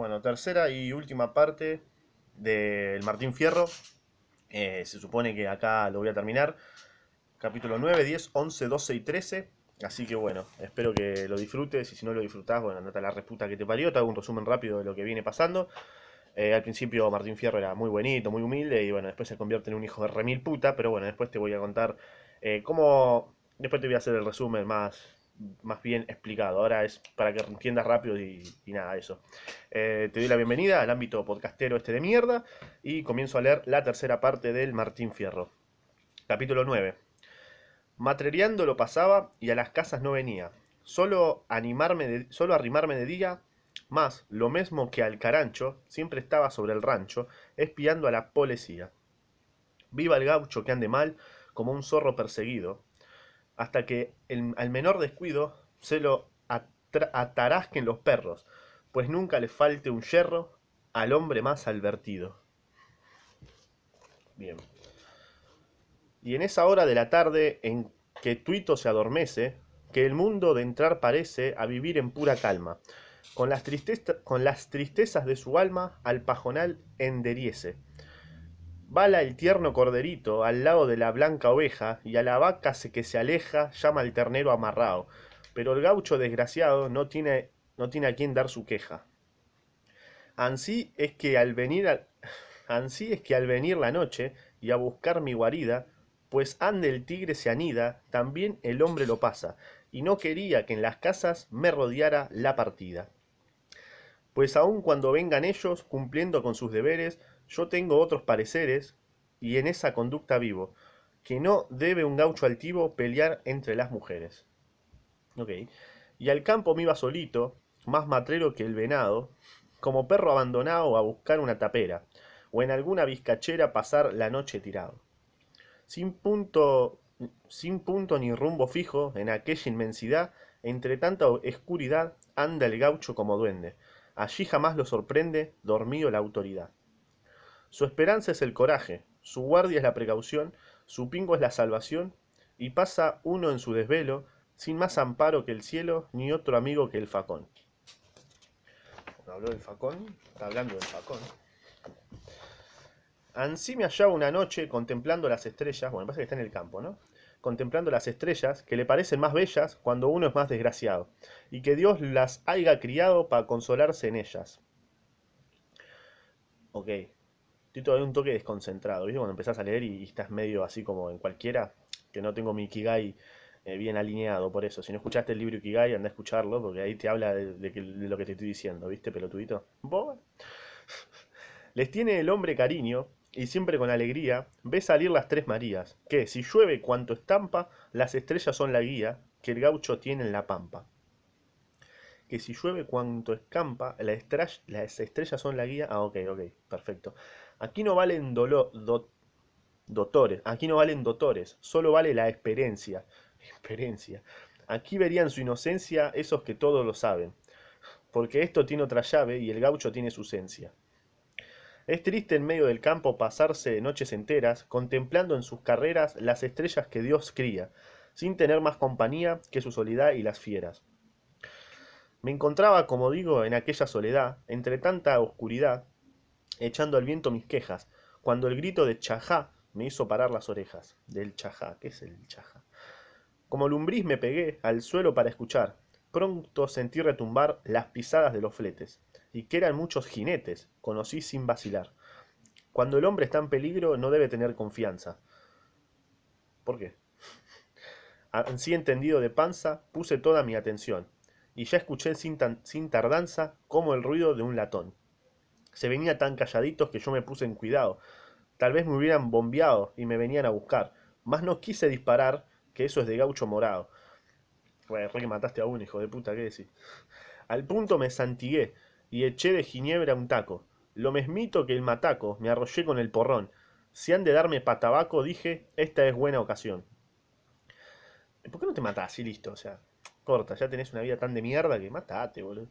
Bueno, tercera y última parte del Martín Fierro. Eh, se supone que acá lo voy a terminar. Capítulo 9, 10, 11, 12 y 13. Así que bueno, espero que lo disfrutes y si no lo disfrutás, bueno, andate a la reputa que te parió. Te hago un resumen rápido de lo que viene pasando. Eh, al principio Martín Fierro era muy bonito, muy humilde y bueno, después se convierte en un hijo de remil puta. Pero bueno, después te voy a contar eh, cómo... Después te voy a hacer el resumen más, más bien explicado. Ahora es para que entiendas rápido y, y nada, eso. Eh, te doy la bienvenida al ámbito podcastero este de mierda y comienzo a leer la tercera parte del Martín Fierro. Capítulo 9. Matrereando lo pasaba y a las casas no venía. Solo, animarme solo arrimarme de día, más lo mismo que al carancho, siempre estaba sobre el rancho, espiando a la policía. Viva el gaucho que ande mal, como un zorro perseguido, hasta que el, al menor descuido se lo atarasquen los perros, pues nunca le falte un yerro al hombre más advertido. Bien. Y en esa hora de la tarde en que Tuito se adormece, que el mundo de entrar parece a vivir en pura calma, con las, tristeza, con las tristezas de su alma al pajonal enderiese. Bala el tierno corderito al lado de la blanca oveja, y a la vaca que se aleja llama al ternero amarrao, pero el gaucho desgraciado no tiene, a quien dar su queja. Ansí es que al venir al, ansí es que al venir la noche y a buscar mi guarida, pues ande el tigre se anida, también el hombre lo pasa, y no quería que en las casas me rodeara la partida. Pues aun cuando vengan ellos cumpliendo con sus deberes, yo tengo otros pareceres, y en esa conducta vivo, que no debe un gaucho altivo pelear entre las mujeres. Y al campo me iba solito, más matrero que el venado, como perro abandonado a buscar una tapera, o en alguna vizcachera pasar la noche tirado. Sin punto, sin punto ni rumbo fijo, en aquella inmensidad, entre tanta escuridad, anda el gaucho como duende. Allí jamás lo sorprende, dormido la autoridad. Su esperanza es el coraje, su guardia es la precaución, su pingo es la salvación, y pasa uno en su desvelo, sin más amparo que el cielo, ni otro amigo que el facón. Bueno, habló del facón, está hablando del facón. Ansí me hallaba una noche contemplando las estrellas, bueno, pasa que está en el campo, ¿no? Contemplando las estrellas, que le parecen más bellas cuando uno es más desgraciado, y que Dios las haya criado para consolarse en ellas. Ok, estoy todavía un toque desconcentrado, ¿viste? Cuando empezás a leer y, estás medio así como en cualquiera, que no tengo mi Ikigai eh, bien alineado, por eso. Si no escuchaste el libro Ikigai, anda a escucharlo, porque ahí te habla de, lo que te estoy diciendo, ¿viste, pelotudito? Bueno. Les tiene el hombre cariño, y siempre con alegría, ve salir las tres Marías, que, si llueve cuanto estampa, las estrellas son la guía, que el gaucho tiene en la pampa. Que si llueve cuanto escampa, las estrellas son la guía. Ah, ok, ok, perfecto. Aquí no valen dolo, do, doctores, aquí no valen doctores, solo vale la experiencia. Experiencia. Aquí verían su inocencia esos que todo lo saben, porque esto tiene otra llave y el gaucho tiene su esencia. Es triste en medio del campo pasarse noches enteras contemplando en sus carreras las estrellas que Dios cría, sin tener más compañía que su soledad y las fieras. Me encontraba, como digo, en aquella soledad, entre tanta oscuridad, echando al viento mis quejas, cuando el grito de chajá me hizo parar las orejas. Del chajá, ¿qué es el chajá? Como lumbriz me pegué al suelo para escuchar. Pronto sentí retumbar las pisadas de los fletes y que eran muchos jinetes, conocí sin vacilar. Cuando el hombre está en peligro no debe tener confianza. ¿Por qué? Así entendido de panza, puse toda mi atención, y ya escuché sin, tan, sin tardanza como el ruido de un latón. Se venía tan calladitos que yo me puse en cuidado. Tal vez me hubieran bombeado y me venían a buscar, mas no quise disparar, que eso es de gaucho morado. Bueno, fue que mataste a un hijo de puta, ¿qué decís? Al punto me santigué, y eché de ginebra un taco. Lo mesmito que el mataco, me arrollé con el porrón. Si han de darme patabaco, dije, esta es buena ocasión. ¿Por qué no te matás y listo? O sea, corta, ya tenés una vida tan de mierda que matate, boludo.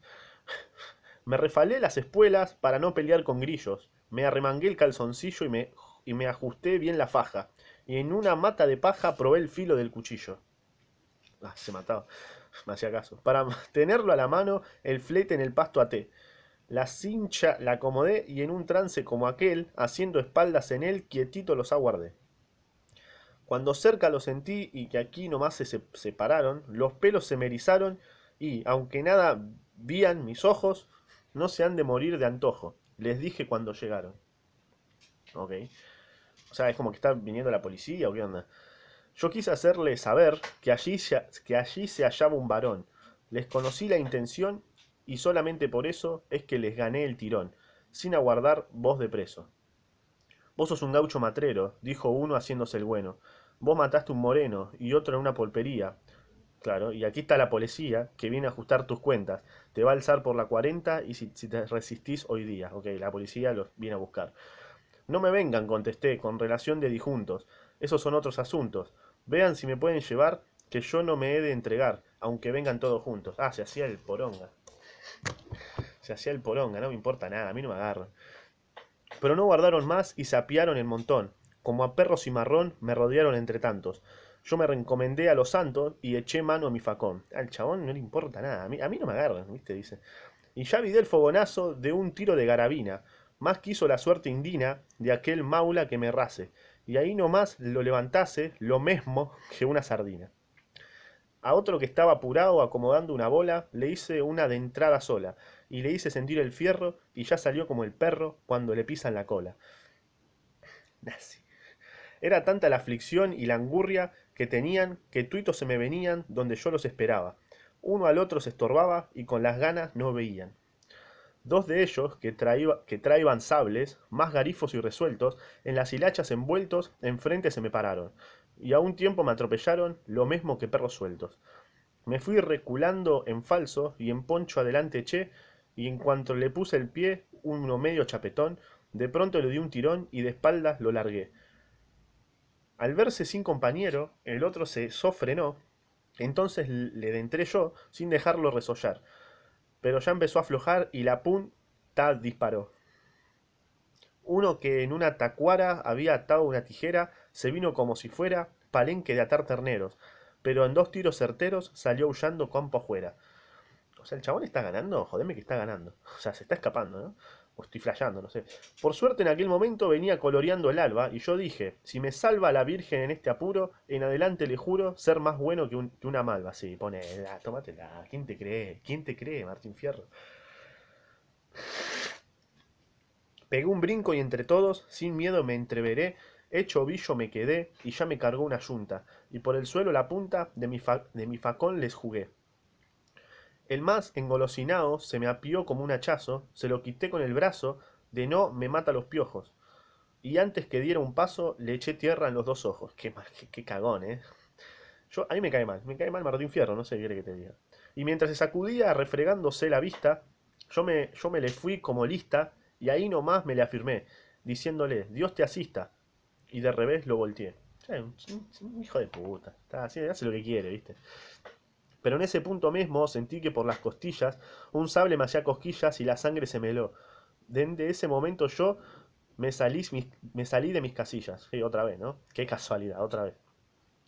Me refalé las espuelas para no pelear con grillos. Me arremangué el calzoncillo y me, y me ajusté bien la faja. Y en una mata de paja probé el filo del cuchillo. Ah, se mataba. Me hacía caso. Para tenerlo a la mano, el flete en el pasto até La cincha la acomodé y en un trance como aquel, haciendo espaldas en él, quietito los aguardé. Cuando cerca lo sentí y que aquí nomás se separaron, los pelos se me y, aunque nada vían mis ojos, no se han de morir de antojo. Les dije cuando llegaron. Ok. O sea, es como que está viniendo la policía o qué onda. Yo quise hacerle saber que allí, se, que allí se hallaba un varón. Les conocí la intención y solamente por eso es que les gané el tirón, sin aguardar voz de preso. Vos sos un gaucho matrero, dijo uno haciéndose el bueno. Vos mataste un moreno y otro en una polpería. Claro, y aquí está la policía que viene a ajustar tus cuentas. Te va a alzar por la 40 y si, te resistís hoy día. Ok, la policía los viene a buscar. No me vengan, contesté, con relación de dijuntos. Esos son otros asuntos. Vean si me pueden llevar, que yo no me he de entregar, aunque vengan todos juntos. Ah, se hacía el poronga. Se hacía el poronga, no me importa nada, a mí no me agarran. Pero no guardaron más y sapiaron el montón como a perro cimarrón me rodearon entre tantos. Yo me reencomendé a los santos y eché mano a mi facón. Al chabón no le importa nada, a mí, a mí no me agarran, ¿viste? Dice. Y ya vi el fogonazo de un tiro de garabina. Más quiso la suerte indina de aquel maula que me rase. Y ahí nomás lo levantase lo mismo que una sardina. A otro que estaba apurado acomodando una bola, le hice una de entrada sola, y le hice sentir el fierro, y ya salió como el perro cuando le pisan la cola. Nazi. Era tanta la aflicción y la angurria que tenían que tuitos se me venían donde yo los esperaba. Uno al otro se estorbaba y con las ganas no veían. Dos de ellos, que, que traían sables, más garifos y resueltos, en las hilachas envueltos, enfrente se me pararon, y a un tiempo me atropellaron, lo mismo que perros sueltos. Me fui reculando en falso, y en poncho adelante eché, y en cuanto le puse el pie, uno medio chapetón, de pronto le di un tirón y de espaldas lo largué. Al verse sin compañero, el otro se sofrenó, entonces le dentré yo sin dejarlo resollar. Pero ya empezó a aflojar y la punta disparó. Uno que en una tacuara había atado una tijera se vino como si fuera palenque de atar terneros, pero en dos tiros certeros salió huyendo campo afuera. O sea, el chabón está ganando, jodeme que está ganando. O sea, se está escapando, ¿no? O estoy flayando, no sé. Por suerte en aquel momento venía coloreando el alba y yo dije, si me salva la Virgen en este apuro, en adelante le juro ser más bueno que, una malva. Sí, pone, tómatela. ¿Quién te cree? ¿Quién te cree, Martín Fierro? Pegué un brinco y entre todos, sin miedo me entreveré, hecho ovillo me quedé y ya me cargó una yunta, y por el suelo la punta de mi, de mi facón les jugué. El más engolosinado se me apió como un hachazo, se lo quité con el brazo, de no me mata los piojos. Y antes que diera un paso, le eché tierra en los dos ojos. Qué, qué, cagón, ¿eh? Yo, a mí me cae mal, me cae mal Martín Fierro, no sé qué quiere que te diga. Y mientras se sacudía refregándose la vista, yo me, yo me le fui como lista y ahí nomás me le afirmé, diciéndole, Dios te asista. Y de revés lo volteé. un, hijo de puta. Está, hace lo que quiere, ¿viste? Pero en ese punto mismo sentí que por las costillas un sable me hacía cosquillas y la sangre se me heló. Desde ese momento yo me salí, me salí de mis casillas. Sí, otra vez, ¿no? Qué casualidad, otra vez.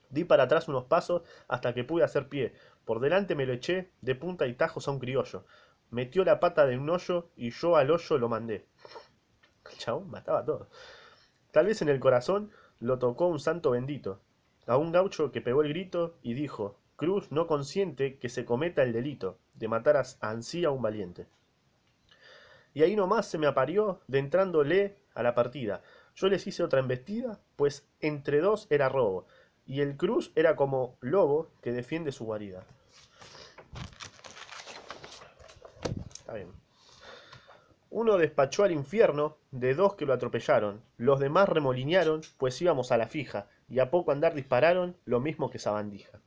Di para atrás unos pasos hasta que pude hacer pie. Por delante me lo eché de punta y tajos a un criollo. Metió la pata de un hoyo y yo al hoyo lo mandé. El chabón mataba todo. Tal vez en el corazón lo tocó un santo bendito. A un gaucho que pegó el grito y dijo, Cruz no consiente que se cometa el delito de matar ansí a un valiente. Y ahí nomás se me aparió de entrándole a la partida. Yo les hice otra embestida, pues entre dos era robo, y el Cruz era como lobo que defiende su guarida. Está bien. Uno despachó al infierno de dos que lo atropellaron, los demás remolinearon, pues íbamos a la fija, y a poco andar dispararon lo mismo que sabandija.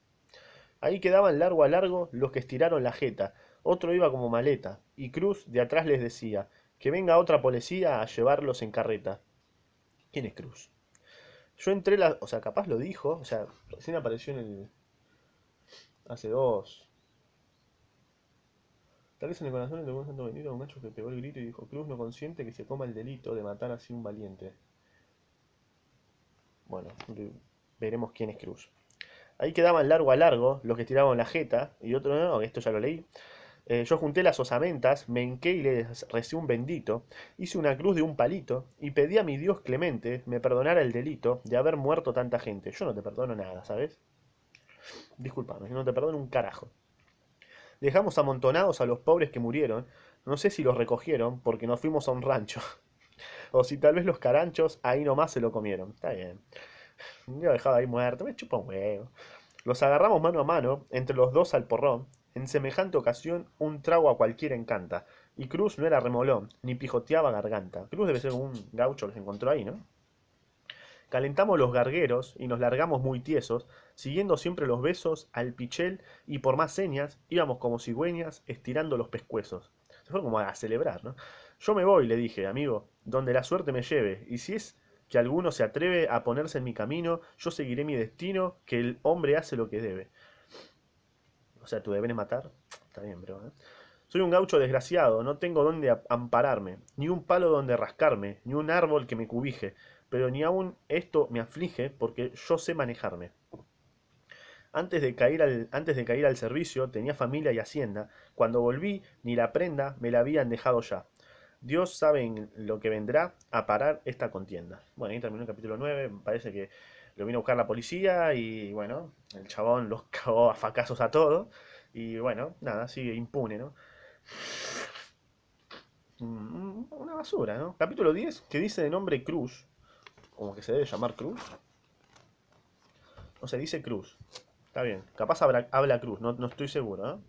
Ahí quedaban largo a largo los que estiraron la jeta, otro iba como maleta, y Cruz de atrás les decía, que venga otra policía a llevarlos en carreta. ¿Quién es Cruz? Yo entré la... O sea, capaz lo dijo, o sea, recién apareció en el... Hace dos... Tal vez en el corazón de un santo venido un macho que pegó el grito y dijo, Cruz no consciente que se coma el delito de matar así un valiente. Bueno, veremos quién es Cruz. Ahí quedaban largo a largo los que tiraban la jeta, y otro no, esto ya lo leí. Eh, yo junté las osamentas, me hinqué y les recé un bendito, hice una cruz de un palito y pedí a mi Dios clemente me perdonara el delito de haber muerto tanta gente. Yo no te perdono nada, ¿sabes? Disculpame, no te perdono un carajo. Dejamos amontonados a los pobres que murieron, no sé si los recogieron porque nos fuimos a un rancho. O si tal vez los caranchos ahí nomás se lo comieron. Está bien. Yo dejaba ahí muerto, me chupa un huevo. Los agarramos mano a mano, entre los dos al porrón. En semejante ocasión, un trago a cualquiera encanta. Y Cruz no era remolón, ni pijoteaba garganta. Cruz debe ser un gaucho que se encontró ahí, ¿no? Calentamos los gargueros y nos largamos muy tiesos, siguiendo siempre los besos al pichel y por más señas íbamos como cigüeñas estirando los pescuezos. Se fue como a celebrar, ¿no? Yo me voy, le dije, amigo, donde la suerte me lleve, y si es que alguno se atreve a ponerse en mi camino, yo seguiré mi destino, que el hombre hace lo que debe. O sea, tu deber matar. Está bien, bro. ¿eh? Soy un gaucho desgraciado, no tengo dónde ampararme, ni un palo donde rascarme, ni un árbol que me cubije, pero ni aun esto me aflige porque yo sé manejarme. Antes de, caer al, antes de caer al servicio tenía familia y hacienda, cuando volví ni la prenda me la habían dejado ya. Dios sabe en lo que vendrá a parar esta contienda. Bueno, ahí terminó el capítulo 9, me parece que lo vino a buscar la policía y bueno, el chabón los cagó a facazos a todos y bueno, nada, sigue impune, ¿no? Mm, una basura, ¿no? Capítulo 10, que dice de nombre Cruz, como que se debe llamar Cruz. No se dice Cruz. Está bien, capaz habla, habla Cruz, no, no estoy seguro, ¿no?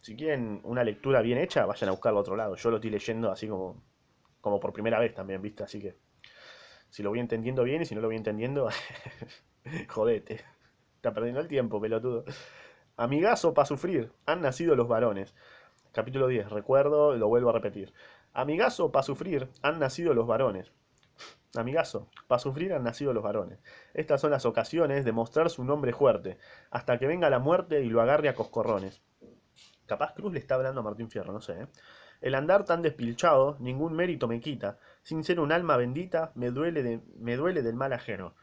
Si quieren una lectura bien hecha, vayan a buscarlo a otro lado. Yo lo estoy leyendo así como, como por primera vez también, ¿viste? Así que si lo voy entendiendo bien y si no lo voy entendiendo, jodete. Está perdiendo el tiempo, pelotudo. Amigazo para sufrir, han nacido los varones. Capítulo 10, recuerdo, lo vuelvo a repetir. Amigazo para sufrir, han nacido los varones. Amigazo, para sufrir han nacido los varones. Estas son las ocasiones de mostrar su nombre fuerte, hasta que venga la muerte y lo agarre a coscorrones. Capaz Cruz le está hablando a Martín Fierro, no sé. ¿eh? El andar tan despilchado ningún mérito me quita. Sin ser un alma bendita, me duele, me duele del mal ajeno.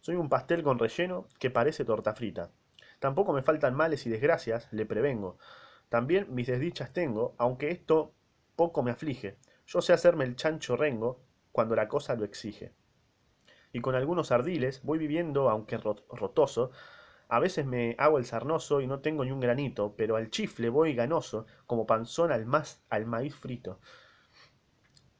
Soy un pastel con relleno que parece torta frita. Tampoco me faltan males y desgracias, le prevengo. También mis desdichas tengo, aunque esto poco me aflige. Yo sé hacerme el chancho rengo cuando la cosa lo exige. Y con algunos ardiles voy viviendo, aunque rotoso, a veces me hago el sarnoso y no tengo ni un granito, pero al chifle voy ganoso, como panzón al, más, al maíz frito.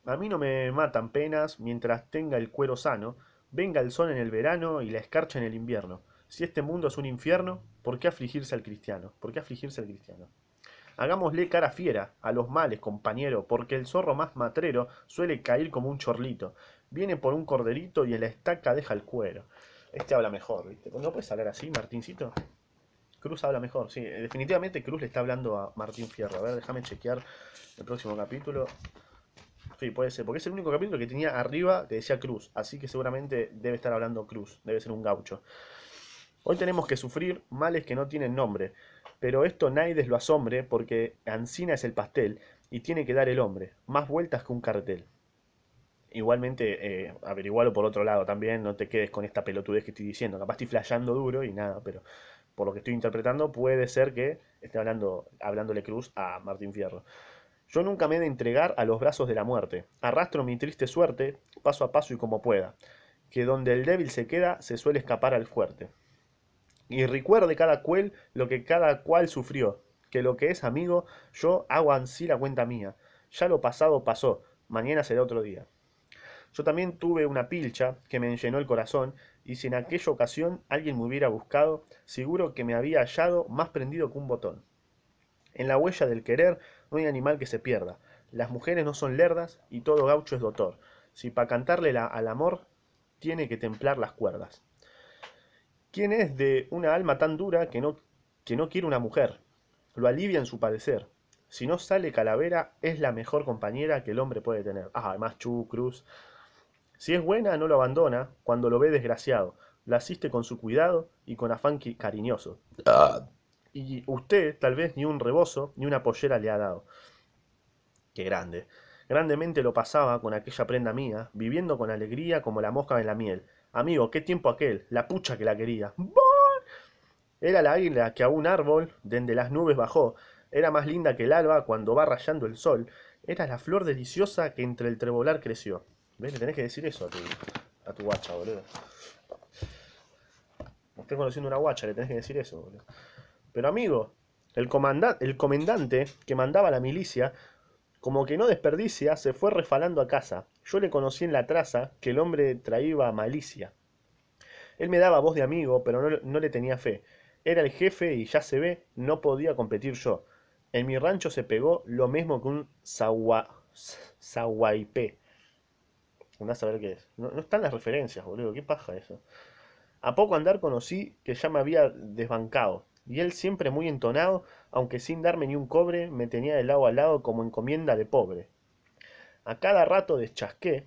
A mí no me matan penas mientras tenga el cuero sano, venga el sol en el verano y la escarcha en el invierno. Si este mundo es un infierno, ¿por qué afligirse al cristiano? ¿Por qué afligirse al cristiano? Hagámosle cara fiera a los males, compañero, porque el zorro más matrero suele caer como un chorlito. Viene por un corderito y en la estaca deja el cuero. Este habla mejor, ¿viste? ¿No puedes hablar así, Martincito? Cruz habla mejor, sí. Definitivamente Cruz le está hablando a Martín Fierro. A ver, déjame chequear el próximo capítulo. Sí, puede ser, porque es el único capítulo que tenía arriba que decía Cruz. Así que seguramente debe estar hablando Cruz. Debe ser un gaucho. Hoy tenemos que sufrir males que no tienen nombre. Pero esto nadie lo asombre porque Ancina es el pastel y tiene que dar el hombre. Más vueltas que un cartel. Igualmente, eh, averigualo por otro lado también, no te quedes con esta pelotudez que estoy diciendo. Capaz estoy flasheando duro y nada, pero por lo que estoy interpretando puede ser que esté hablando, hablándole Cruz a Martín Fierro. Yo nunca me he de entregar a los brazos de la muerte. Arrastro mi triste suerte, paso a paso y como pueda. Que donde el débil se queda, se suele escapar al fuerte. Y recuerde cada cual lo que cada cual sufrió. Que lo que es amigo, yo hago ansí la cuenta mía. Ya lo pasado pasó, mañana será otro día. Yo también tuve una pilcha que me enllenó el corazón, y si en aquella ocasión alguien me hubiera buscado, seguro que me había hallado más prendido que un botón. En la huella del querer no hay animal que se pierda. Las mujeres no son lerdas y todo gaucho es dotor. Si pa' cantarle al amor tiene que templar las cuerdas. ¿Quién es de una alma tan dura que no, que no quiere una mujer? Lo alivia en su padecer. Si no sale calavera, es la mejor compañera que el hombre puede tener. Ah, además Chu, Cruz, si es buena, no lo abandona cuando lo ve desgraciado. La asiste con su cuidado y con afán cariñoso. Ah. Y usted, tal vez, ni un rebozo ni una pollera le ha dado. Qué grande. Grandemente lo pasaba con aquella prenda mía, viviendo con alegría como la mosca en la miel. Amigo, qué tiempo aquel, la pucha que la quería. Era la águila que a un árbol, dende las nubes bajó, Era más linda que el alba cuando va rayando el sol. Era la flor deliciosa que entre el trebolar creció. ¿Ves? Le tenés que decir eso a tu, a tu guacha, boludo. Estás conociendo una guacha, le tenés que decir eso, boludo. Pero amigo, el, el comandante que mandaba la milicia, como que no desperdicia, se fue refalando a casa. Yo le conocí en la traza que el hombre traía malicia. Él me daba voz de amigo, pero no, no, le tenía fe. Era el jefe y ya se ve, no podía competir yo. En mi rancho se pegó lo mismo que un sahuaipé. Saber qué es. No, no están las referencias, boludo. ¿Qué paja eso? A poco andar conocí que ya me había desbancado. Y él siempre muy entonado, aunque sin darme ni un cobre, me tenía de lado a lado como encomienda de pobre. A cada rato deschasqué,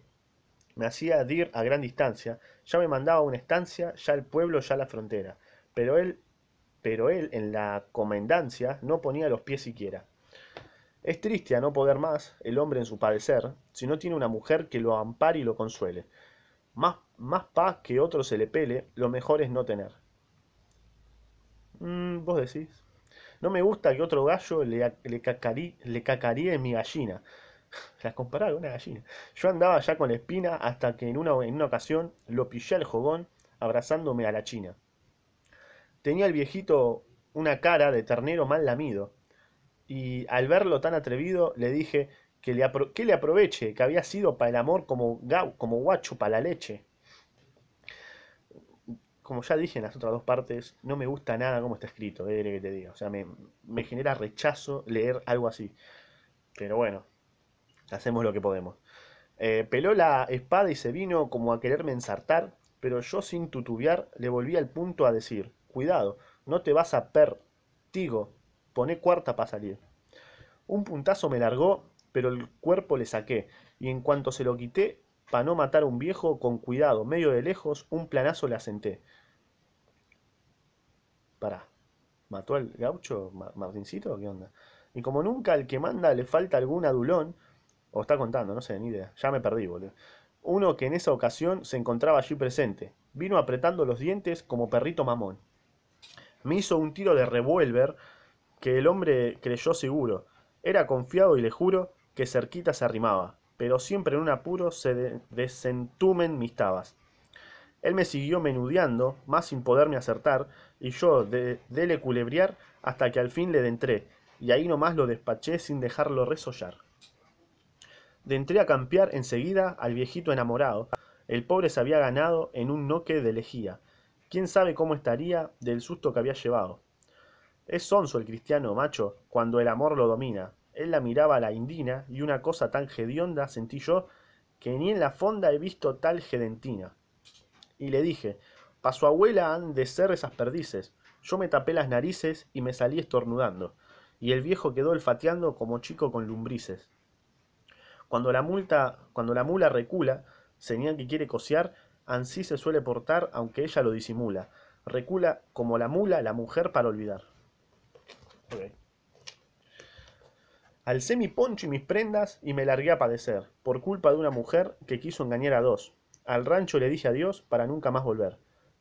me hacía dir a gran distancia, ya me mandaba a una estancia, ya el pueblo, ya la frontera. Pero él, pero él en la comendancia no ponía los pies siquiera. Es triste a no poder más el hombre en su padecer, si no tiene una mujer que lo ampare y lo consuele. Más, más paz que otro se le pele, lo mejor es no tener. Mm, vos decís. No me gusta que otro gallo le, le, le cacaríe mi gallina. La comparaba con una gallina. Yo andaba ya con la espina hasta que en una, en una ocasión lo pillé al jogón abrazándome a la china. Tenía el viejito una cara de ternero mal lamido, y al verlo tan atrevido le dije que le, que le aproveche, que había sido para el amor como, como guacho para la leche. Como ya dije en las otras dos partes, no me gusta nada cómo está escrito, eh, que te diga. O sea, me, me genera rechazo leer algo así. Pero bueno, hacemos lo que podemos. Eh, peló la espada y se vino como a quererme ensartar, pero yo sin tutubiar le volví al punto a decir, cuidado, no te vas a per... Poné cuarta para salir. Un puntazo me largó, pero el cuerpo le saqué, y en cuanto se lo quité, para no matar a un viejo, con cuidado, medio de lejos, un planazo le asenté. Pará, ¿mató al gaucho Martincito? ¿Qué onda? Y como nunca al que manda le falta algún adulón, o está contando, no sé, ni idea, ya me perdí, boludo. Uno que en esa ocasión se encontraba allí presente, vino apretando los dientes como perrito mamón. Me hizo un tiro de revólver que el hombre creyó seguro. Era confiado y le juro que cerquita se arrimaba, pero siempre en un apuro se de desentumen mis tabas. Él me siguió menudeando, más sin poderme acertar, y yo de dele culebriar hasta que al fin le dentré, y ahí nomás lo despaché sin dejarlo resollar. Dentré a campear enseguida al viejito enamorado. El pobre se había ganado en un noque de lejía. Quién sabe cómo estaría del susto que había llevado. Es sonso el cristiano, macho, cuando el amor lo domina. Él la miraba a la indina, y una cosa tan hedionda sentí yo, que ni en la fonda he visto tal gedentina. Y le dije, pa' su abuela han de ser esas perdices. Yo me tapé las narices y me salí estornudando, y el viejo quedó olfateando como chico con lumbrices. Cuando la, mula recula, señal que quiere cosear, ansí se suele portar, aunque ella lo disimula. Recula como la mula la mujer para olvidar. Okay. Alcé mi poncho y mis prendas y me largué a padecer, por culpa de una mujer que quiso engañar a dos. Al rancho le dije adiós para nunca más volver.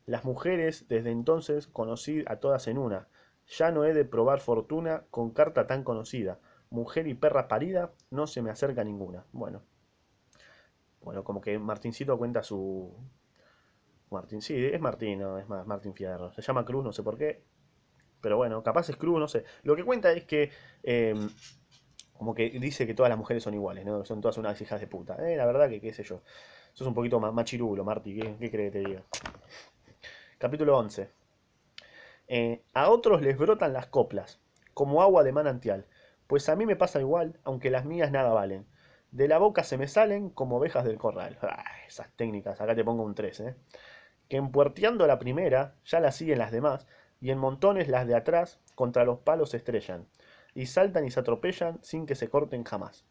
Las mujeres desde entonces conocí a todas en una. Ya no he de probar fortuna con carta tan conocida. Mujer y perra parida, no se me acerca ninguna. Bueno. Bueno, como que Martincito cuenta su... Martín, sí, es Martín, no, es más Martín Fierro. Se llama Cruz, no sé por qué. Pero bueno, capaz es Cruz, no sé. Lo que cuenta es que... Eh, como que dice que todas las mujeres son iguales, ¿no? Son todas unas hijas de puta. Eh, la verdad que qué sé yo. Sos un poquito más machirulo, Marti. ¿Qué, qué crees que te diga? Capítulo 11. Eh, a otros les brotan las coplas, como agua de manantial. Pues a mí me pasa igual, aunque las mías nada valen. De la boca se me salen como ovejas del corral. Ah, esas técnicas, acá te pongo un 3, ¿eh? Que empuerteando la primera, ya la siguen las demás, y en montones las de atrás contra los palos se estrellan, y saltan y se atropellan sin que se corten jamás.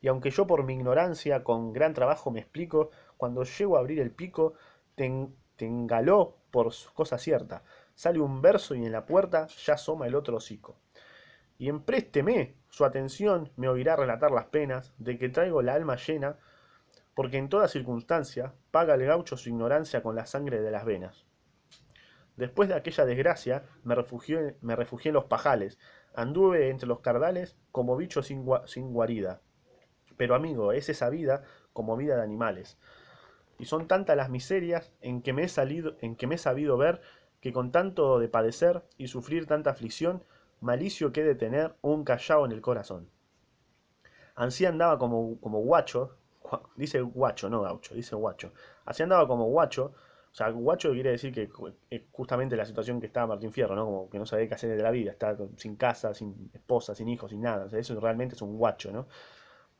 Y aunque yo por mi ignorancia con gran trabajo me explico, cuando llego a abrir el pico, engaló por cosa cierta. Sale un verso y en la puerta ya asoma el otro hocico. Y emprésteme su atención, me oirá relatar las penas de que traigo la alma llena, porque en toda circunstancia paga el gaucho su ignorancia con la sangre de las venas. Después de aquella desgracia me refugié, me refugié en los pajales, Anduve entre los cardales como bicho sin, sin guarida. Pero amigo, es esa vida como vida de animales. Y son tantas las miserias en que me he salido, en que me he sabido ver, que con tanto de padecer y sufrir tanta aflicción, malicio que he de tener un callao en el corazón. Ansí andaba como, como guacho, gua- dice guacho, no gaucho, dice guacho. Así andaba como guacho, o sea, guacho quiere decir que es justamente la situación que estaba Martín Fierro, ¿no? Como que no sabía qué hacer de la vida, está sin casa, sin esposa, sin hijos, sin nada. O sea, eso realmente es un guacho, ¿no?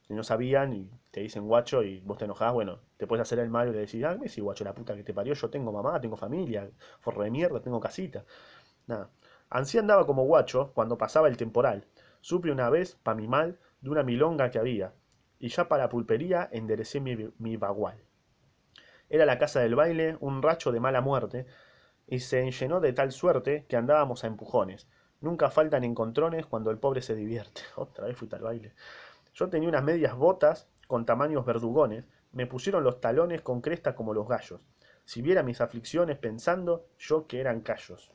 Y no sabían y te dicen guacho y vos te enojás, bueno, te puedes hacer el mal y le decís, ah, decís guacho, la puta que te parió, yo tengo mamá, tengo familia, forro de mierda, tengo casita. Nada. Ansí andaba como guacho cuando pasaba el temporal. Supe una vez, pa' mi mal, de una milonga que había, y ya para pulpería enderecé mi, mi bagual. Era la casa del baile un racho de mala muerte, y se enllenó de tal suerte que andábamos a empujones. Nunca faltan encontrones cuando el pobre se divierte. Otra vez fuiste al baile. Yo tenía unas medias botas con tamaños verdugones, me pusieron los talones con cresta como los gallos. Si viera mis aflicciones pensando, yo que eran callos,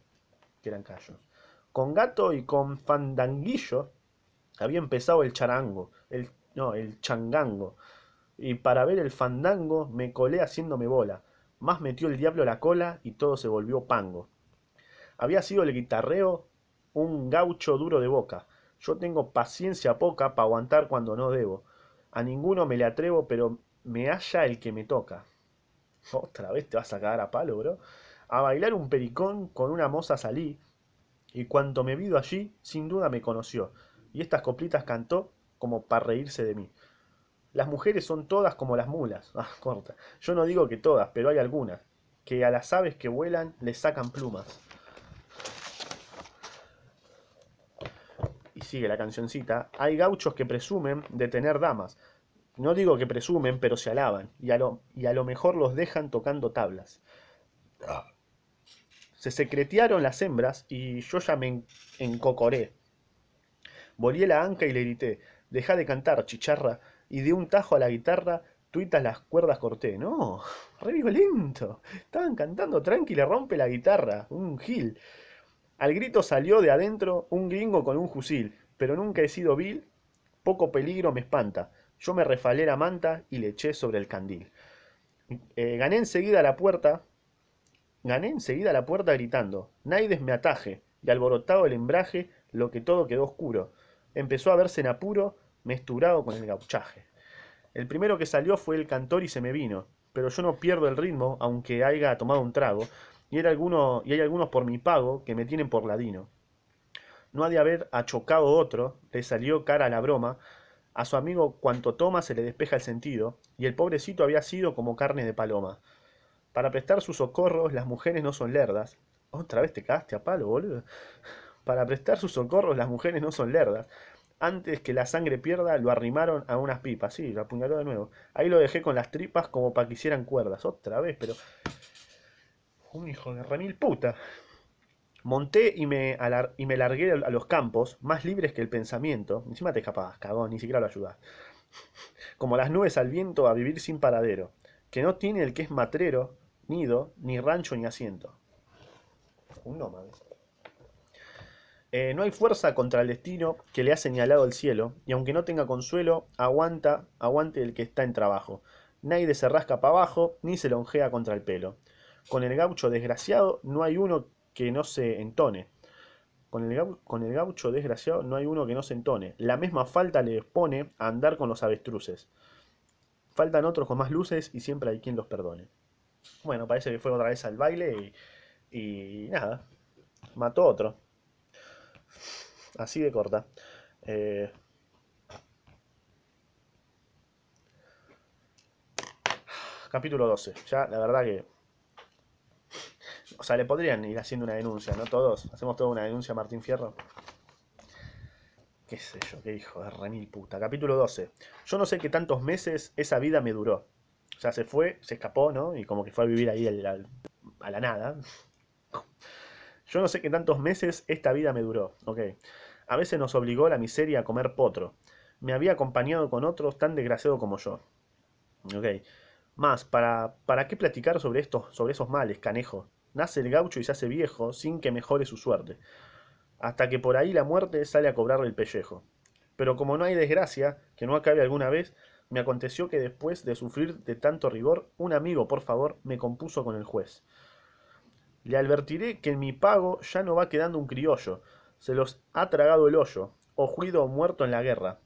que eran callos. Con gato y con fandanguillo había empezado el charango, el, no, el changango, y para ver el fandango me colé haciéndome bola. Más metió el diablo la cola y todo se volvió pango. Había sido el guitarreo un gaucho duro de boca. Yo tengo paciencia poca para aguantar cuando no debo. A ninguno me le atrevo, pero me halla el que me toca. Otra vez te vas a cagar a palo, bro. A bailar un pericón con una moza salí, y cuanto me vido allí, sin duda me conoció, y estas coplitas cantó como para reírse de mí. Las mujeres son todas como las mulas. Ah, corta. Yo no digo que todas, pero hay algunas, que a las aves que vuelan les sacan plumas. y sigue la cancioncita, hay gauchos que presumen de tener damas. No digo que presumen, pero se alaban, y a lo, y a lo mejor los dejan tocando tablas. Se secretearon las hembras y yo ya me en- encocoré. Volví la anca y le grité, dejá de cantar, chicharra, y de un tajo a la guitarra, tuitas las cuerdas corté. No, re violento. Estaban cantando tranqui, le rompe la guitarra, un gil. Al grito salió de adentro un gringo con un fusil, pero nunca he sido vil, poco peligro me espanta. Yo me refalé la manta y le eché sobre el candil. Eh, gané enseguida la puerta, gané enseguida la puerta gritando, Naides me ataje, y alborotado el embraje, lo que todo quedó oscuro. Empezó a verse en apuro, mesturado con el gauchaje. El primero que salió fue el cantor y se me vino, pero yo no pierdo el ritmo, aunque haya tomado un trago, y, era alguno, y hay algunos por mi pago que me tienen por ladino. No ha de haber achocado otro, le salió cara a la broma, a su amigo cuanto toma se le despeja el sentido, y el pobrecito había sido como carne de paloma. Para prestar sus socorros las mujeres no son lerdas. Otra vez te cagaste a palo, boludo. Para prestar sus socorros las mujeres no son lerdas. Antes que la sangre pierda, lo arrimaron a unas pipas. Sí, lo apuñaló de nuevo. Ahí lo dejé con las tripas como para que hicieran cuerdas. Otra vez, pero... Un hijo de remil puta. Monté y me, y me largué a los campos, más libres que el pensamiento. Encima te escapabas, cagón, ni siquiera lo ayudás. Como las nubes al viento a vivir sin paradero. Que no tiene el que es matrero, nido, ni rancho ni asiento. Un nómade. Eh, no hay fuerza contra el destino que le ha señalado el cielo, y aunque no tenga consuelo, aguanta, aguante el que está en trabajo. Nadie se rasca para abajo, ni se lonjea contra el pelo. Con el gaucho desgraciado no hay uno que no se entone. Con el, gau- con el gaucho desgraciado no hay uno que no se entone. La misma falta le expone a andar con los avestruces. Faltan otros con más luces y siempre hay quien los perdone. Bueno, parece que fue otra vez al baile y, y nada, mató otro. Así de corta. Eh, capítulo 12. Ya, la verdad que... O sea, le podrían ir haciendo una denuncia, ¿no? Todos. Hacemos toda una denuncia a Martín Fierro. Qué sé yo, qué hijo de remil puta. Capítulo 12. Yo no sé qué tantos meses esa vida me duró. O sea, se fue, se escapó, ¿no? Y como que fue a vivir ahí a la nada. Yo no sé qué tantos meses esta vida me duró. Ok. A veces nos obligó la miseria a comer potro. Me había acompañado con otros tan desgraciados como yo. Ok. Más, ¿para, para qué platicar sobre estos, sobre esos males, canejo? Nace el gaucho y se hace viejo sin que mejore su suerte. hasta que por ahí la muerte sale a cobrarle el pellejo. Pero como no hay desgracia, que no acabe alguna vez, me aconteció que después de sufrir de tanto rigor, un amigo, por favor, me compuso con el juez. Le advertiré que en mi pago ya no va quedando un criollo, se los ha tragado el hoyo, o juido o muerto en la guerra,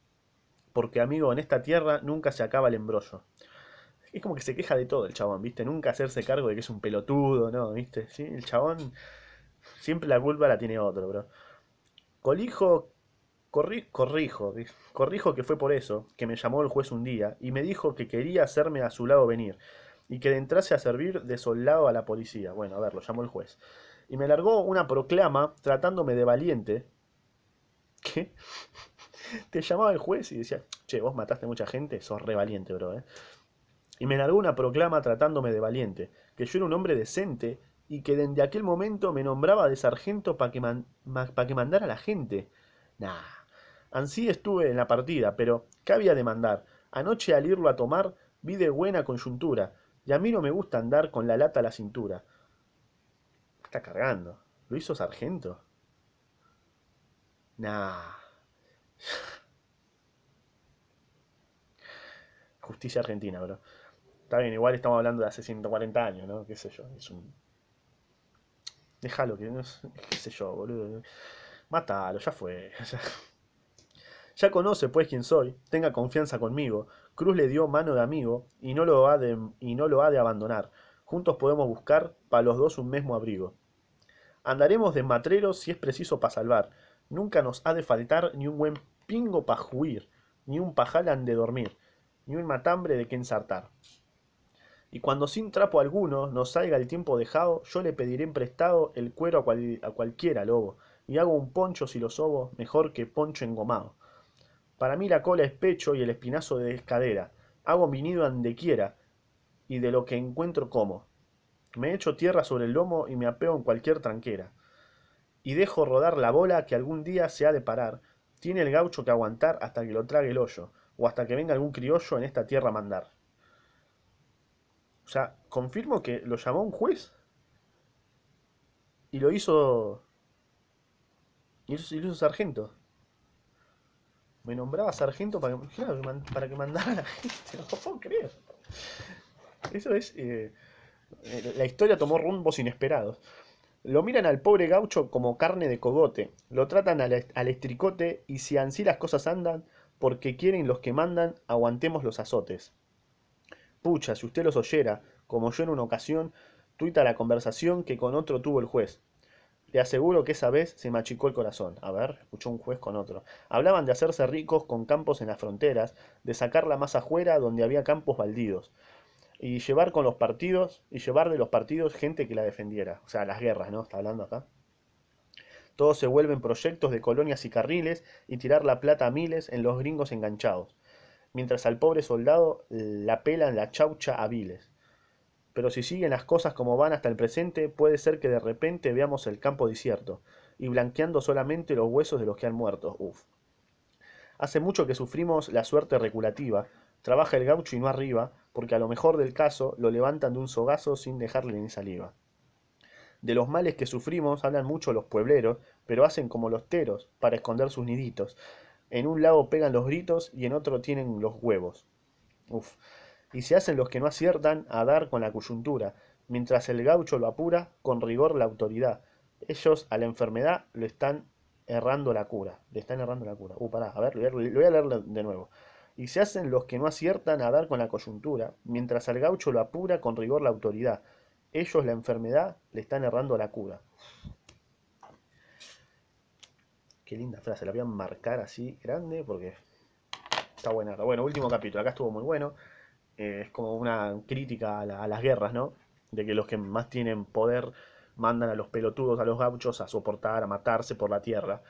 porque amigo, en esta tierra nunca se acaba el embrollo. Es como que se queja de todo el chabón, ¿viste? Nunca hacerse cargo de que es un pelotudo, ¿no? ¿Viste? ¿Sí? El chabón siempre la culpa la tiene otro, bro. Colijo, corri, corrijo, corrijo que fue por eso que me llamó el juez un día y me dijo que quería hacerme a su lado venir y que entrase a servir de soldado a la policía. Bueno, a ver, lo llamó el juez. Y me largó una proclama tratándome de valiente. ¿Qué? Te llamaba el juez y decía, che, vos mataste mucha gente, sos re valiente, bro, ¿eh? y me largó una proclama tratándome de valiente, que yo era un hombre decente y que desde aquel momento me nombraba de sargento para que, pa que mandara a la gente. Nah, ansí estuve en la partida, pero ¿qué había de mandar? Anoche al irlo a tomar vi de buena coyuntura, y a mí no me gusta andar con la lata a la cintura. Está cargando. ¿Lo hizo sargento? Nah. Justicia argentina, bro. Está bien, igual estamos hablando de hace 140 años, ¿no? ¿Qué sé yo? Es un. Déjalo, que no. ¿Qué sé yo, boludo? Mátalo, ya fue. Ya conoce pues quién soy, tenga confianza conmigo. Cruz le dio mano de amigo y no lo ha de, y no lo ha de abandonar. Juntos podemos buscar para los dos un mismo abrigo. Andaremos de matreros si es preciso para salvar. Nunca nos ha de faltar ni un buen pingo para juir, ni un pajalan de dormir, ni un matambre de que ensartar y cuando sin trapo alguno nos salga el tiempo dejado, yo le pediré prestado el cuero a, cualquiera lobo, y hago un poncho si lo sobo mejor que poncho engomado. Para mí la cola es pecho y el espinazo de escadera, hago mi nido ande quiera, y de lo que encuentro como. Me echo tierra sobre el lomo y me apeo en cualquier tranquera. Y dejo rodar la bola que algún día se ha de parar, tiene el gaucho que aguantar hasta que lo trague el hoyo, o hasta que venga algún criollo en esta tierra a mandar. O sea, confirmo que lo llamó un juez. Y lo hizo. Y lo hizo sargento. Me nombraba sargento para que, para que mandara a la gente. Eso es. Eh, la historia tomó rumbos inesperados. Lo miran al pobre gaucho como carne de cogote, lo tratan al, al, estricote y si ansí las cosas andan, porque quieren los que mandan, aguantemos los azotes. Pucha, si usted los oyera, como yo en una ocasión, tuita la conversación que con otro tuvo el juez. Le aseguro que esa vez se me achicó el corazón. A ver, escuchó un juez con otro. Hablaban de hacerse ricos con campos en las fronteras, de sacar la masa afuera donde había campos baldíos, y llevar con los partidos, y llevar de los partidos gente que la defendiera. O sea, las guerras, ¿no? Está hablando acá. Todos se vuelven proyectos de colonias y carriles y tirar la plata a miles en los gringos enganchados mientras al pobre soldado la pelan la chaucha a viles. Pero si siguen las cosas como van hasta el presente, puede ser que de repente veamos el campo desierto, y blanqueando solamente los huesos de los que han muerto. Uf. Hace mucho que sufrimos la suerte reculativa, trabaja el gaucho y no arriba, porque a lo mejor del caso lo levantan de un sogazo sin dejarle ni saliva. De los males que sufrimos hablan mucho los puebleros, pero hacen como los teros, para esconder sus niditos, en un lado pegan los gritos y en otro tienen los huevos. Uf. Y se hacen los que no aciertan a dar con la coyuntura, mientras el gaucho lo apura con rigor la autoridad. Ellos a la enfermedad le están errando la cura. Le están errando la cura. Uh, pará, a ver, lo voy a leer de nuevo. Y se hacen los que no aciertan a dar con la coyuntura, mientras al gaucho lo apura con rigor la autoridad. Ellos la enfermedad le están errando la cura. Qué linda frase, la voy a marcar así grande porque está buena. Bueno, último capítulo, acá estuvo muy bueno. Eh, es como una crítica a, las guerras, ¿no? De que los que más tienen poder mandan a los pelotudos, a los gauchos, a soportar, a matarse por la tierra.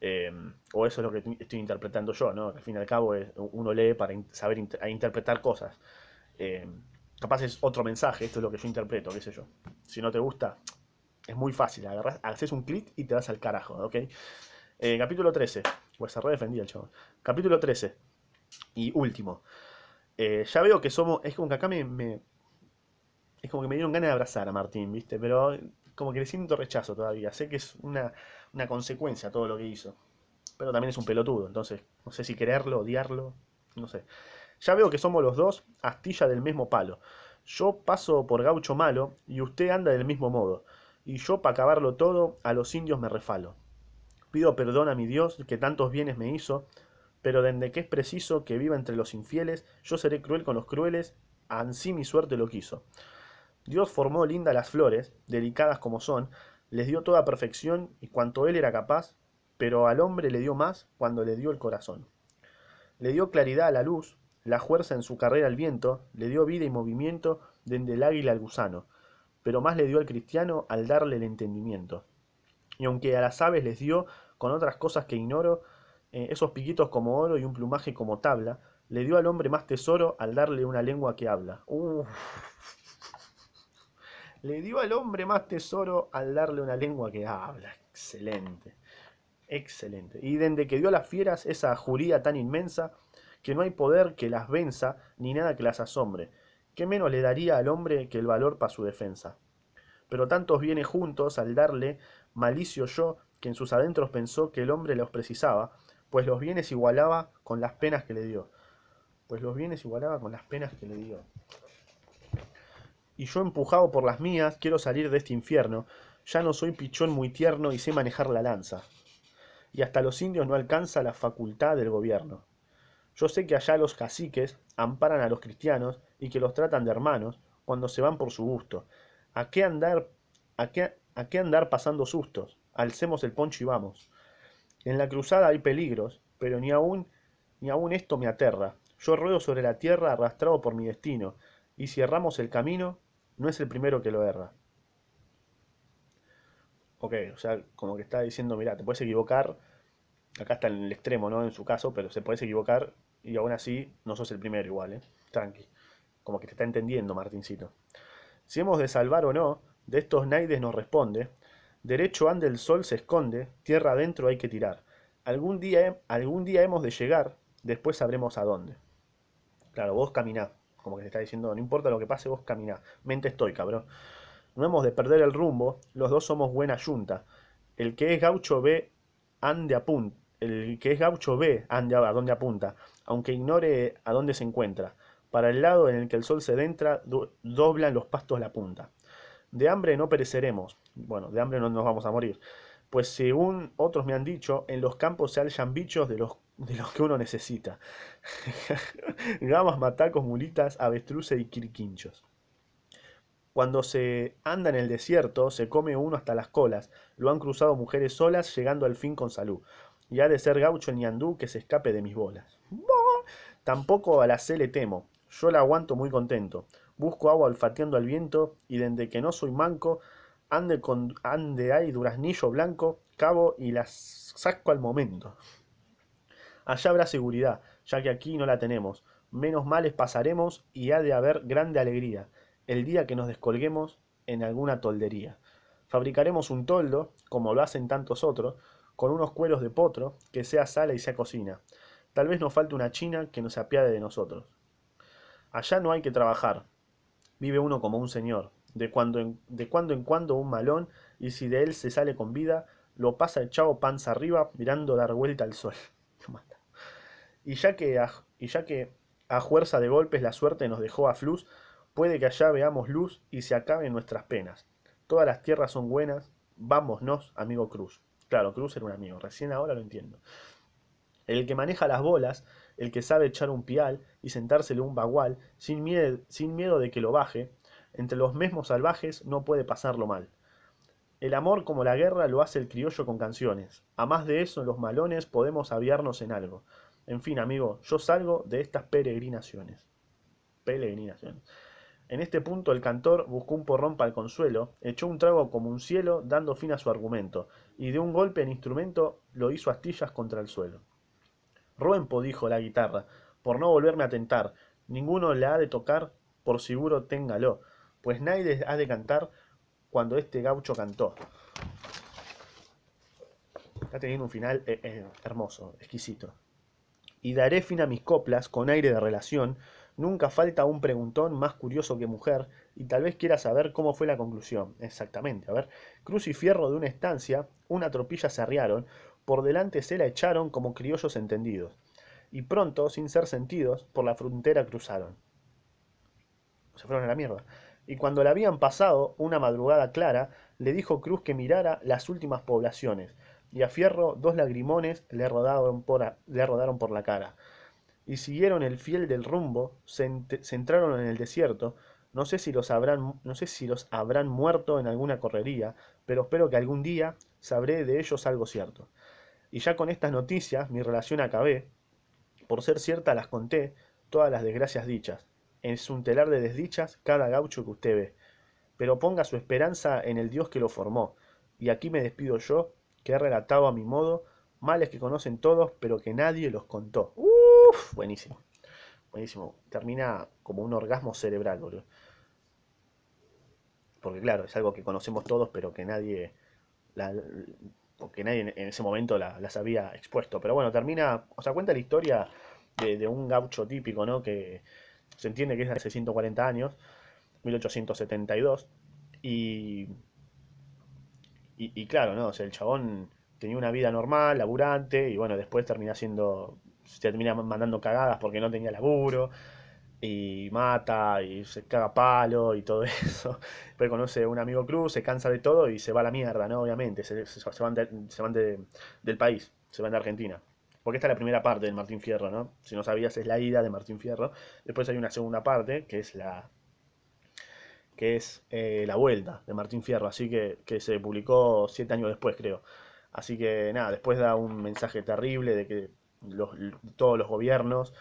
Eh, o eso es lo que estoy interpretando yo, ¿no? al fin y al cabo uno lee para saber interpretar cosas. Eh, capaz es otro mensaje, esto es lo que yo interpreto, qué sé yo. Si no te gusta, es muy fácil, agarras, haces un clic y te vas al carajo, ¿ok? Eh, capítulo 13. Pues se redefendía el. Capítulo 13. Y último. Eh, ya veo que somos. Es como que acá me, Es como que me dieron ganas de abrazar a Martín, ¿viste? Pero como que le siento rechazo todavía. Sé que es una, una consecuencia todo lo que hizo. Pero también es un pelotudo, entonces no sé si quererlo, odiarlo, no sé. Ya veo que somos los dos astilla del mismo palo. Yo paso por gaucho malo y usted anda del mismo modo. Y yo, para acabarlo todo, a los indios me refalo. Pido perdón a mi Dios que tantos bienes me hizo, pero desde que es preciso que viva entre los infieles, yo seré cruel con los crueles, ansí mi suerte lo quiso. Dios formó lindas las flores, delicadas como son, les dio toda perfección y cuanto él era capaz, pero al hombre le dio más cuando le dio el corazón. Le dio claridad a la luz, la fuerza en su carrera al viento, le dio vida y movimiento dende el águila al gusano, pero más le dio al cristiano al darle el entendimiento. Y aunque a las aves les dio, con otras cosas que ignoro, eh, esos piquitos como oro y un plumaje como tabla, le dio al hombre más tesoro al darle una lengua que habla. Uf. Le dio al hombre más tesoro al darle una lengua que habla. Excelente. Excelente. Y desde que dio a las fieras esa juría tan inmensa, que no hay poder que las venza, ni nada que las asombre. ¿Qué menos le daría al hombre que el valor para su defensa? Pero tantos bienes juntos, al darle, malicio yo, que en sus adentros pensó que el hombre los precisaba, pues los bienes igualaba con las penas que le dio. Pues los bienes igualaba con las penas que le dio. Y yo empujado por las mías, quiero salir de este infierno, ya no soy pichón muy tierno y sé manejar la lanza. Y hasta los indios no alcanza la facultad del gobierno. Yo sé que allá los caciques amparan a los cristianos y que los tratan de hermanos cuando se van por su gusto. ¿A qué andar, a qué, a qué andar pasando sustos? Alcemos el poncho y vamos. En la cruzada hay peligros, pero ni aún, ni aún esto me aterra. Yo ruedo sobre la tierra arrastrado por mi destino, y si erramos el camino, no es el primero que lo erra. Ok, o sea, como que está diciendo, mira, te puedes equivocar, acá está en el extremo, ¿no? En su caso, pero se puedes equivocar y aún así no sos el primero igual, ¿eh? Tranqui. Como que te está entendiendo, Martincito. Si hemos de salvar o no, de estos naides nos responde. Derecho ande el sol se esconde, tierra adentro hay que tirar. Algún día, algún día hemos de llegar, después sabremos a dónde. Claro, vos caminá. Como que te está diciendo, no importa lo que pase, vos caminá. Mente estoy, cabrón. No hemos de perder el rumbo, los dos somos buena yunta. El que es gaucho ve ande apunta. El que es gaucho ve ande a dónde apunta, aunque ignore a dónde se encuentra. Para el lado en el que el sol se dentra, do- doblan los pastos la punta. De hambre no pereceremos. Bueno, de hambre no nos vamos a morir. Pues según otros me han dicho, en los campos se hallan bichos de los, de los que uno necesita. Gamas, matacos, mulitas, avestruces y quirquinchos. Cuando se anda en el desierto, se come uno hasta las colas. Lo han cruzado mujeres solas, llegando al fin con salud. Y ha de ser gaucho el ñandú que se escape de mis bolas. Tampoco a la C le temo. Yo la aguanto muy contento. Busco agua olfateando al viento y desde que no soy manco, ande, con, ande hay duraznillo blanco, cabo y las saco al momento. Allá habrá seguridad, ya que aquí no la tenemos. Menos males pasaremos y ha de haber grande alegría el día que nos descolguemos en alguna toldería. Fabricaremos un toldo, como lo hacen tantos otros, con unos cueros de potro, que sea sala y sea cocina. Tal vez nos falte una china que nos apiade de nosotros. Allá no hay que trabajar. Vive uno como un señor. De cuando en, de cuando, en cuando un malón, y si de él se sale con vida, lo pasa echado panza arriba, mirando dar vuelta al sol. Y ya que y ya que a fuerza de golpes la suerte nos dejó a flus, puede que allá veamos luz y se acaben nuestras penas. Todas las tierras son buenas, vámonos, amigo Cruz. Claro, Cruz era un amigo, recién ahora lo entiendo. El que maneja las bolas, el que sabe echar un pial y sentárselo un bagual, sin miedo, sin miedo de que lo baje, entre los mismos salvajes no puede pasarlo mal. El amor como la guerra lo hace el criollo con canciones. A más de eso, los malones podemos aviarnos en algo. En fin, amigo, yo salgo de estas peregrinaciones. Peregrinaciones. En este punto el cantor buscó un porrón para el consuelo, echó un trago como un cielo, dando fin a su argumento, y de un golpe el instrumento lo hizo astillas contra el suelo. Ruempo, dijo la guitarra, por no volverme a tentar, ninguno le ha de tocar, por seguro téngalo, pues nadie ha de cantar cuando este gaucho cantó. Está teniendo un final eh, eh, hermoso, exquisito. Y daré fin a mis coplas con aire de relación, Nunca falta un preguntón más curioso que mujer, y tal vez quiera saber cómo fue la conclusión. Exactamente, a ver. Cruz y Fierro de una estancia, una tropilla se arriaron, por delante se la echaron como criollos entendidos, y pronto, sin ser sentidos, por la frontera cruzaron. Se fueron a la mierda. Y cuando la habían pasado, una madrugada clara, le dijo Cruz que mirara las últimas poblaciones, y a Fierro dos lagrimones le rodaron por, la cara. Y siguieron el fiel del rumbo, se, se entraron en el desierto, no sé, si los habrán, no sé si los habrán muerto en alguna correría, pero espero que algún día sabré de ellos algo cierto. Y ya con estas noticias mi relación acabé, por ser cierta las conté, todas las desgracias dichas. Es un telar de desdichas cada gaucho que usted ve. Pero ponga su esperanza en el Dios que lo formó. Y aquí me despido yo, que he relatado a mi modo males que conocen todos, pero que nadie los contó. Uf, buenísimo. Buenísimo. Termina como un orgasmo cerebral, boludo. Porque claro, es algo que conocemos todos, pero que nadie, la, porque nadie en ese momento la, las había expuesto. Pero bueno, termina, o sea, cuenta la historia de, de un gaucho típico, ¿no? Que se entiende que es de hace 140 años, 1872, y, y, y claro, ¿no? O sea, el chabón tenía una vida normal, laburante, y bueno, después termina siendo, se termina mandando cagadas porque no tenía laburo, y mata, y se caga palo, y todo eso. Después conoce a un amigo Cruz, se cansa de todo y se va a la mierda, ¿no? Obviamente, se, van, de- se van de- del país, se van de Argentina. Porque esta es la primera parte del Martín Fierro, ¿no? Si no sabías, es la ida de Martín Fierro. Después hay una segunda parte, que es la, que es eh, La Vuelta de Martín Fierro, así que, que se publicó siete años después, creo. Así que nada, después da un mensaje terrible de que los- todos los gobiernos,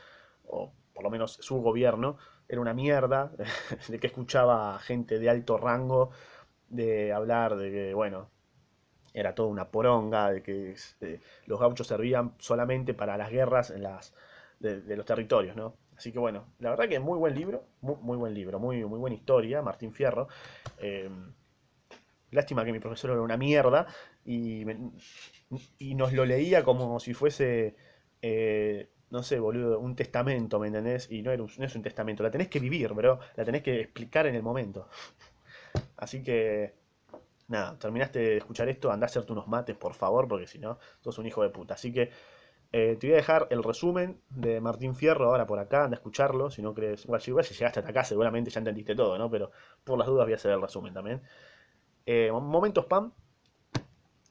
por lo menos su gobierno, era una mierda, de que escuchaba a gente de alto rango de hablar de que, bueno, era toda una poronga, de que este, los gauchos servían solamente para las guerras en las, de, los territorios, ¿no? Así que bueno, la verdad que muy buen libro, muy, buen libro, muy, muy buena historia, Martín Fierro. Eh, lástima que mi profesor era una mierda y, y nos lo leía como si fuese, eh, no sé, boludo, un testamento, ¿me entendés? Y no, un- es un testamento, la tenés que vivir, bro, la tenés que explicar en el momento. Así que Nada, terminaste de escuchar esto, andá a hacerte unos mates, por favor, porque si no, sos un hijo de puta. Así que eh, te voy a dejar el resumen de Martín Fierro ahora por acá, anda a escucharlo, si no crees, igual, si llegaste hasta acá seguramente ya entendiste todo, ¿no? Pero por las dudas voy a hacer el resumen también. Eh, momento spam,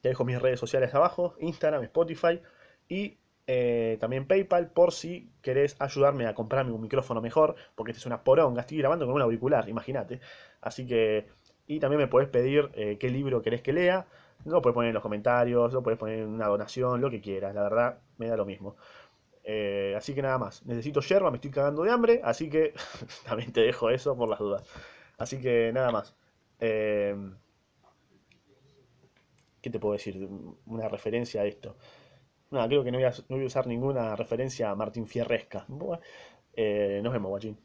te dejo mis redes sociales abajo, Instagram, Spotify y eh, también PayPal por si querés ayudarme a comprarme un micrófono mejor, porque este es una poronga, estoy grabando con un auricular, imagínate. Así que, y también me podés pedir eh, qué libro querés que lea, lo podés poner en los comentarios, lo podés poner en una donación, lo que quieras, la verdad me da lo mismo. Eh, así que nada más, necesito yerba, me estoy cagando de hambre, así que también te dejo eso por las dudas. Así que nada más. Eh, ¿Qué te puedo decir? Una referencia a esto. Nada, creo que no voy a, no a usar ninguna referencia a Martín Fierresca. Bueno, eh, nos vemos, guachín.